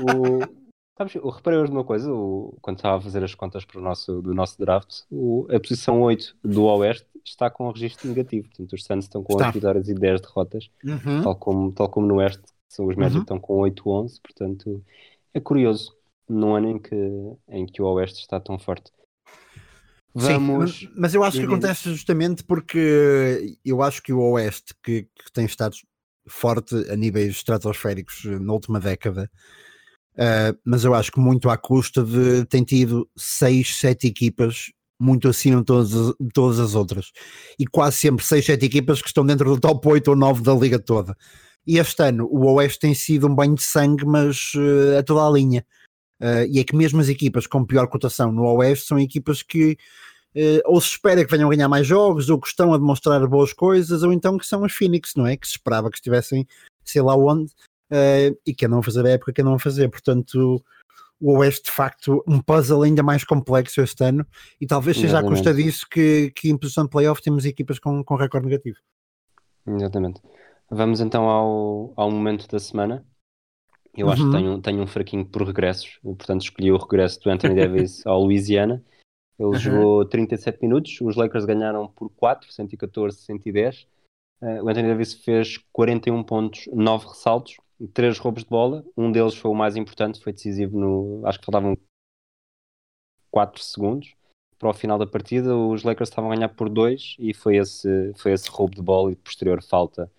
o... Sabes, eu reparei hoje numa coisa, o... quando estava a fazer as contas para o nosso, do nosso draft, o... a posição 8 do Oeste está com um registro negativo. Portanto, os Suns estão com está. 8 vitórias e 10 derrotas, uhum. tal, como, tal como no Oeste, são os Magic uhum. estão com 8-11. Portanto, é curioso, num ano em que, em que o Oeste está tão forte. Vamos. Sim, mas eu acho que acontece justamente porque eu acho que o Oeste, que, que tem estado forte a níveis estratosféricos na última década, uh, mas eu acho que muito à custa de tem tido seis, sete equipas muito acima de todas, de todas as outras. E quase sempre seis, sete equipas que estão dentro do top 8 ou 9 da liga toda. E este ano o Oeste tem sido um banho de sangue, mas uh, a toda a linha. Uh, e é que mesmo as equipas com pior cotação no Oeste são equipas que uh, ou se espera que venham ganhar mais jogos, ou que estão a demonstrar boas coisas, ou então que são as Phoenix, não é? Que se esperava que estivessem, sei lá onde, uh, e que andam a fazer a época que andam a fazer. Portanto, o Oeste, de facto, um puzzle ainda mais complexo este ano, e talvez seja Exatamente. à custa disso que, que em posição de playoff temos equipas com, com recorde negativo. Exatamente. Vamos então ao, ao momento da semana. Eu uhum. acho que uhum. tenho, tenho um fraquinho por regressos, portanto escolhi o regresso do Anthony Davis ao Louisiana. Ele uhum. jogou 37 minutos, os Lakers ganharam por 4, 114, 110. Uh, o Anthony Davis fez 41 pontos, 9 ressaltos, 3 roubos de bola. Um deles foi o mais importante, foi decisivo no. Acho que faltavam 4 segundos para o final da partida. Os Lakers estavam a ganhar por 2 e foi esse, foi esse roubo de bola e posterior falta,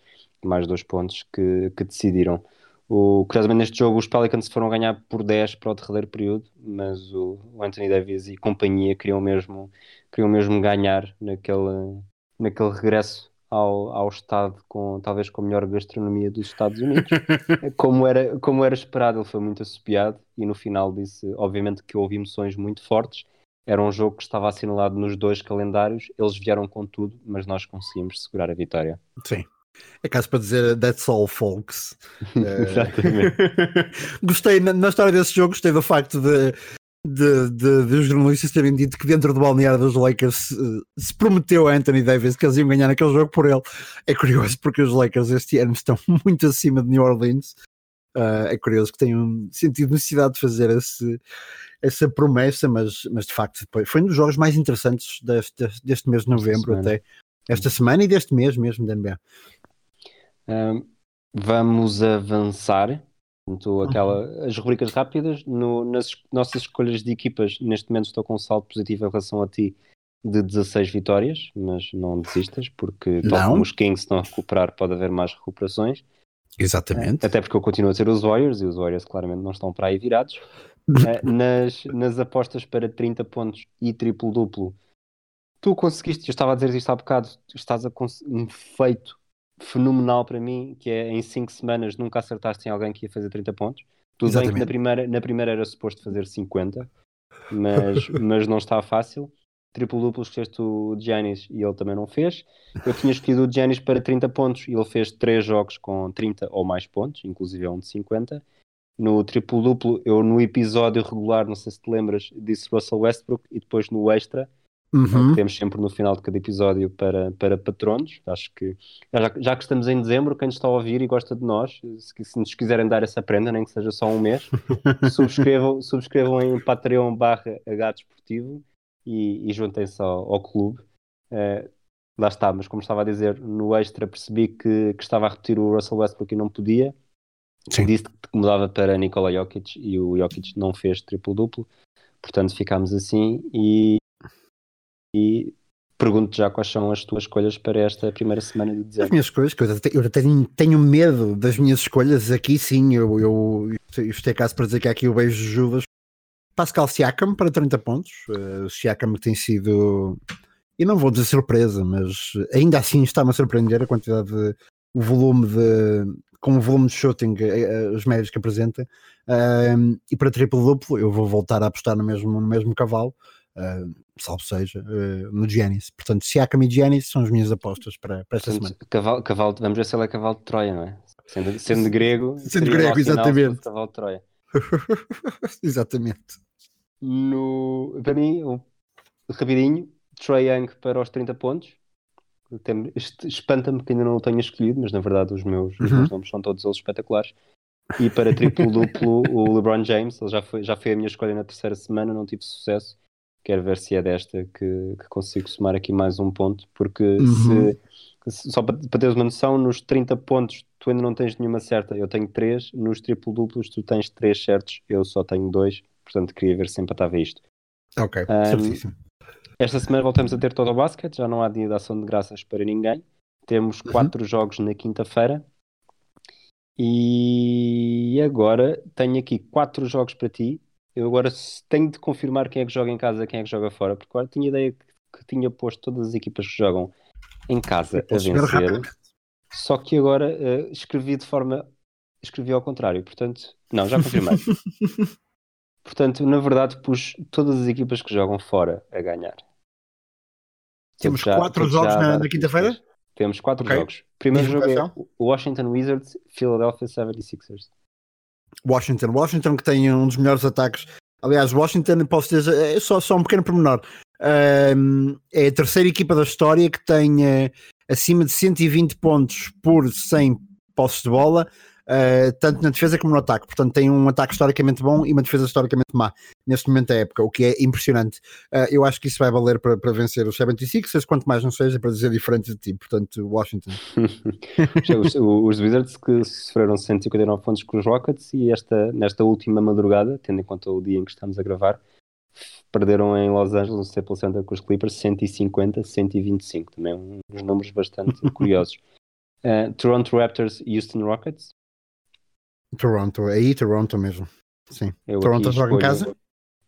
mais dois pontos, que, que decidiram. O, curiosamente, neste jogo, os Pelicans foram ganhar por 10 para o derradeiro período, mas o, Anthony Davis e companhia queriam mesmo, queriam mesmo ganhar naquele, naquele regresso ao, ao estado, com, talvez com a melhor gastronomia dos Estados Unidos. como, era, como era esperado, ele foi muito assobiado e no final disse, obviamente, que houve emoções muito fortes. Era um jogo que estava assinalado nos dois calendários, eles vieram com tudo, mas nós conseguimos segurar a vitória. Sim. É caso para dizer That's all, folks. Exatamente. gostei, na, na, história desse jogo, gostei do facto de, de, de, de, os jornalistas terem dito que dentro do balneário dos Lakers uh, se prometeu a Anthony Davis que eles iam ganhar aquele jogo por ele. É curioso porque os Lakers este ano estão muito acima de New Orleans. Uh, é curioso que tenham sentido necessidade de fazer esse, essa promessa, mas, mas de facto foi, foi um dos jogos mais interessantes deste, deste mês de novembro até. Esta semana e deste mês mesmo da Vamos avançar. Então, aquela. As rubricas rápidas, no, nas nossas escolhas de equipas, neste momento estou com um saldo positivo em relação a ti, de 16 vitórias, mas não desistas, porque Não. tal como os Kings estão a recuperar, pode haver mais recuperações. Exatamente. Até porque eu continuo a ter os Warriors e os Warriors claramente não estão para aí virados. Eh, nas, nas apostas para 30 pontos e triplo-duplo, tu conseguiste, eu estava a dizer isto há bocado, estás a um feito fenomenal para mim, que é em 5 semanas nunca acertaste em alguém que ia fazer 30 pontos. Tudo bem que Exatamente. na primeira, na primeira era suposto fazer 50, mas, mas não está fácil. Triplo-duplo escolheste o Giannis e ele também não fez. Eu tinha escolhido o Giannis para 30 pontos e ele fez 3 jogos com 30 ou mais pontos, inclusive é um de 50. No triplo-duplo, eu no episódio regular, não sei se te lembras, disse Russell Westbrook e depois no extra, Uhum. que temos sempre no final de cada episódio para, para patronos. Acho que já, já que estamos em dezembro, quem nos está a ouvir e gosta de nós, se, se nos quiserem dar essa prenda, nem que seja só um mês, subscrevam, subscrevam em Patreon barra Desportivo e, e juntem-se ao, ao clube. Eh, lá está, mas como estava a dizer, no extra percebi que, que estava a repetir o Russell Westbrook e não podia. Sim. Disse que mudava para Nikola Jokic e o Jokic não fez triplo-duplo. Portanto, ficámos assim e, e pergunto já quais são as tuas escolhas para esta primeira semana de As dezembro. minhas escolhas, eu até, eu tenho, tenho medo das minhas escolhas aqui, sim. Eu, eu, isto é caso para dizer que há aqui o beijo de Judas. Pascal Siakam para 30 pontos. O Siakam tem sido, e não vou dizer surpresa, mas ainda assim está-me a surpreender a quantidade de, o volume de, com o volume de shooting, eh, eh, os médios que apresenta. Ahm, e para triplo-duplo, eu vou voltar a apostar no mesmo, no mesmo cavalo. Ah, salvo seja, eh, no Giannis. Portanto, Siakam e Giannis são as minhas apostas para, para esta semana. Portanto, cavalo, cavalo, vamos ver se ele é cavalo de Troia, não é? Sendo, sendo grego, Sendo grego, exatamente. Cavalo de Troia. Exatamente. No, para mim, o rapidinho, Troy Young para os 30 pontos. Espanta-me que ainda não o tenha escolhido, mas na verdade os meus, os Uhum. meus nomes são todos eles espetaculares. E para triplo-duplo, o LeBron James, ele já foi, já foi a minha escolha na terceira semana, não tive sucesso. Quero ver se é desta que, que consigo somar aqui mais um ponto, porque Uhum. se, só para, para teres uma noção, nos 30 pontos tu ainda não tens nenhuma certa, eu tenho 3, nos triplo-duplos tu tens 3 certos, eu só tenho 2, portanto queria ver se empatava isto. Ok, Um, certíssimo. Esta semana voltamos a ter todo o basquete, já não há dia de ação de graças para ninguém. Temos Uhum. quatro jogos na quinta-feira. E agora tenho aqui quatro jogos para ti. Eu agora tenho de confirmar quem é que joga em casa, quem é que joga fora, porque agora tinha ideia que, tinha posto todas as equipas que jogam em casa a vencer. Só que agora eh, escrevi de forma. Escrevi ao contrário, portanto. Não, já confirmei. portanto, na verdade, pus todas as equipas que jogam fora a ganhar. Temos já- quatro jogos na- na quinta-feira? Temos quatro Ok. jogos. Primeiro jogo é Washington Wizards, Philadelphia 76ers. Washington. Washington que tem um dos melhores ataques. Aliás, Washington, posso dizer, é só, só um pequeno pormenor. Ahm, é a terceira equipa da história que tem eh, acima de 120 pontos por 100 posses de bola, eh, tanto na defesa como no ataque. Portanto, tem um ataque historicamente bom e uma defesa historicamente má neste momento da época, o que é impressionante. Eh, eu acho que isso vai valer para, para vencer os 76ers, quanto mais não seja para dizer diferente de ti. Portanto, Washington. os, os Wizards que sofreram 159 pontos com os Rockets e esta, nesta última madrugada, tendo em conta o dia em que estamos a gravar, perderam em Los Angeles, no Staples Center com os Clippers 150, 125. Também uns números bastante curiosos. Uh, Toronto Raptors e Houston Rockets. Toronto, aí Toronto mesmo. Sim. Eu Toronto joga em escolho-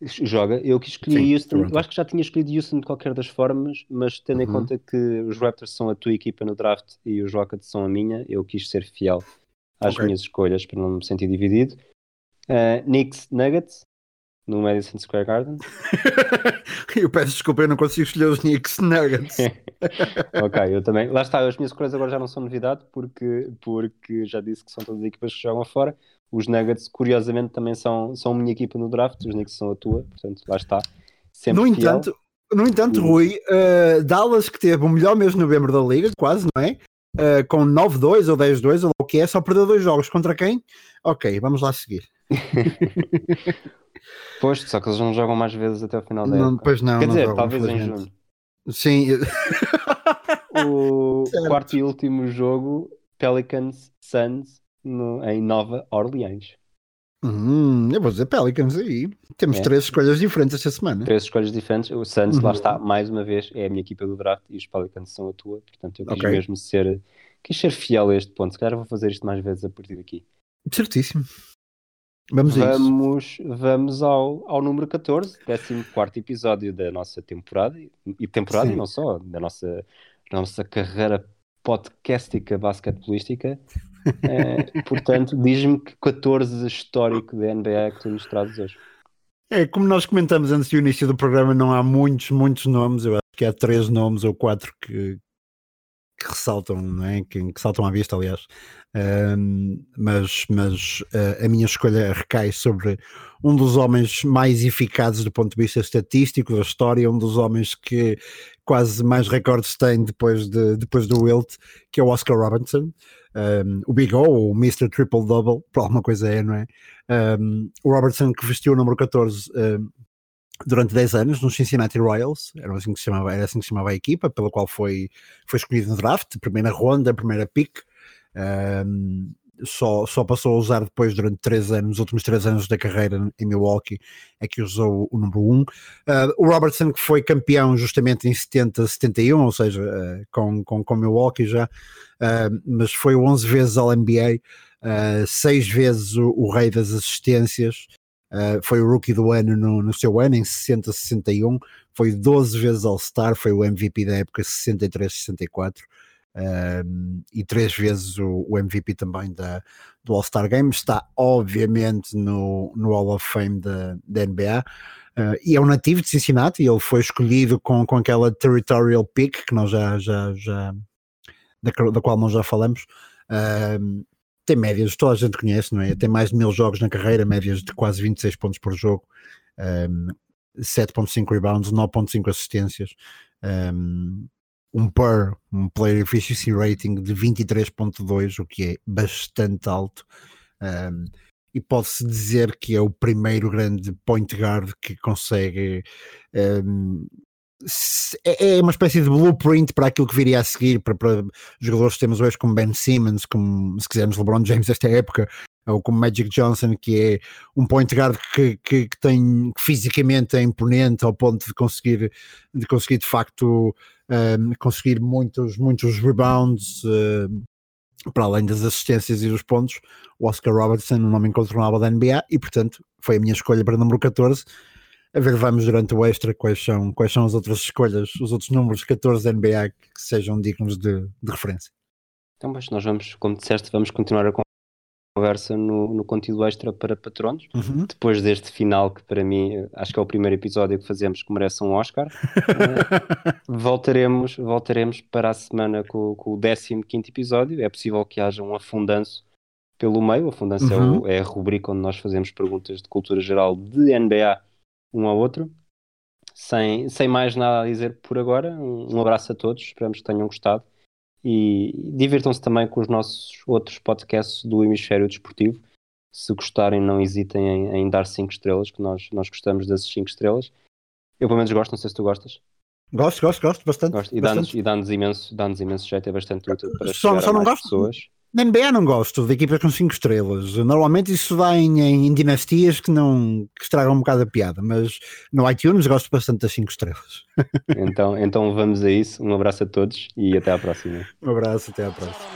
Joga. Eu que escolhi Sim, Houston. Toronto. Eu acho que já tinha escolhido Houston de qualquer das formas, mas tendo em Uhum. conta que os Raptors são a tua equipa no draft e os Rockets são a minha, eu quis ser fiel às Ok. minhas escolhas para não me sentir dividido. Uh, Knicks Nuggets no Madison Square Garden. eu peço desculpa, eu não consigo escolher os Knicks Nuggets. ok, eu também. Lá está, as minhas escolhas agora já não são novidade porque, porque já disse que são todas as equipas que jogam fora. Os Nuggets, curiosamente, também são, são a minha equipa no draft, os Knicks são a tua, portanto, lá está. Sempre no, fiel. entanto, no entanto. Rui, uh, Dallas que teve o melhor mês de novembro da liga, quase, não é? Uh, com 9-2 ou 10-2, ou o que é, só perdeu dois jogos. Contra quem? Ok, vamos lá seguir. Pois, só que eles não jogam mais vezes até o final da Não, época. pois não, Quer não dizer, jogam, talvez em junho. Sim, O Certo. quarto e último jogo, Pelicans Suns no- em Nova Orleans. Hum, eu vou dizer Pelicans aí. Temos É. três escolhas diferentes esta semana. Três escolhas diferentes. O Suns, lá Uhum. está, mais uma vez, é a minha equipa do draft e os Pelicans são a tua. Portanto, eu quis Ok. mesmo ser, quis ser fiel a este ponto. Se calhar vou fazer isto mais vezes a partir daqui. Certíssimo. Vamos. Vamos, vamos ao, ao número 14, 14 episódio da nossa temporada. E temporada, Sim. e não só, da nossa, da nossa carreira podcastica basquetebolística. Eh, portanto, diz-me que 14 histórico da NBA é que tu nos trazes hoje. É, como nós comentamos antes do início do programa, não há muitos, muitos nomes. Eu acho que há três nomes ou quatro que, que ressaltam, não é? Que, que saltam à vista, aliás. Ahm, mas mas ah, a minha escolha recai sobre um dos homens mais eficazes do ponto de vista estatístico da história, um dos homens que quase mais recordes tem depois, de, depois do Wilt, que é o Oscar Robertson. Um, o Big O, o Mr. Triple Double, por alguma coisa é, não é? Um, o Robertson que vestiu o número 14 um, durante 10 anos nos Cincinnati Royals, era assim que se chamava, era assim que se chamava a equipa, pela qual foi, foi escolhido no draft, primeira ronda, primeira pick. Um, só, só passou a usar depois durante 3 anos, os últimos 3 anos da carreira em Milwaukee, é que usou o número 1. Uh, o Robertson que foi campeão justamente em 70, 71, ou seja, uh, com, com, com Milwaukee já, uh, mas foi 11 vezes ao NBA, uh, 6 vezes o, o rei das assistências, Uh, foi o rookie do ano no, no seu ano, em 60-61, foi 12 vezes All-Star, foi o MVP da época 63-64 um, e três vezes o, o MVP também da, do All-Star Game. Está obviamente no, no Hall of Fame da, da NBA. Uh, e é um nativo de Cincinnati, ele foi escolhido com, com aquela territorial pick que nós já, já, já da, da qual nós já falamos. Um, tem médias, toda a gente conhece, não é? Tem mais de mil jogos na carreira, médias de quase 26 pontos por jogo, um, 7.5 rebounds, 9.5 assistências, um, um PER, um Player Efficiency Rating de 23.2, o que é bastante alto. Um, e pode-se dizer que é o primeiro grande point guard que consegue um, é uma espécie de blueprint para aquilo que viria a seguir para, para jogadores que temos hoje como Ben Simmons, como se quisermos LeBron James desta época, ou como Magic Johnson, que é um point guard que, que, que tem que fisicamente é imponente ao ponto de conseguir de conseguir de facto um, conseguir muitos, muitos rebounds uh, para além das assistências e dos pontos, o Oscar Robertson, um nome incontornável da NBA, e portanto foi a minha escolha para número 14 a ver, vamos durante o extra quais são, quais são as outras escolhas, os outros números 14 da NBA que sejam dignos de, de referência. Então, mas nós vamos, como disseste, vamos continuar a conversa no, no conteúdo extra para patronos. Uhum. Depois deste final, que para mim acho que é o primeiro episódio que fazemos que merece um Oscar, uh, voltaremos, voltaremos para a semana com, com o 15 episódio. É possível que haja um afundanço pelo meio. O afundanço Uhum. é, o, é a rubrica onde nós fazemos perguntas de cultura geral de NBA um ao outro. Sem, sem mais nada a dizer por agora, um, abraço a todos, esperamos que tenham gostado e divirtam-se também com os nossos outros podcasts do Hemisfério Desportivo. Se gostarem, não hesitem em, em dar 5 estrelas, que nós, nós gostamos dessas 5 estrelas. Eu pelo menos gosto, não sei se tu gostas. Gosto, gosto, gosto, bastante. Gosto. E dá-nos dá-nos imenso, dá imenso jeito, é bastante útil para Só- só não gosto- pessoas. Na NBA não gosto de equipas com 5 estrelas. Normalmente isso dá em, em dinastias que não que estragam um bocado a piada, mas no iTunes gosto bastante das 5 estrelas. Então, então vamos a isso. Um abraço a todos e até à próxima. Um abraço, até à próxima.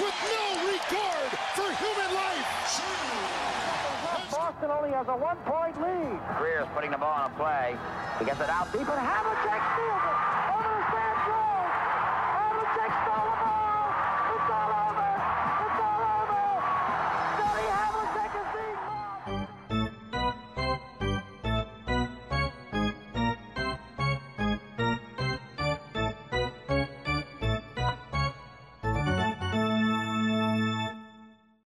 LeBron. Boston only has a one-point lead. Greer's putting the ball on a play. He gets it out deep, and Havlicek steals it.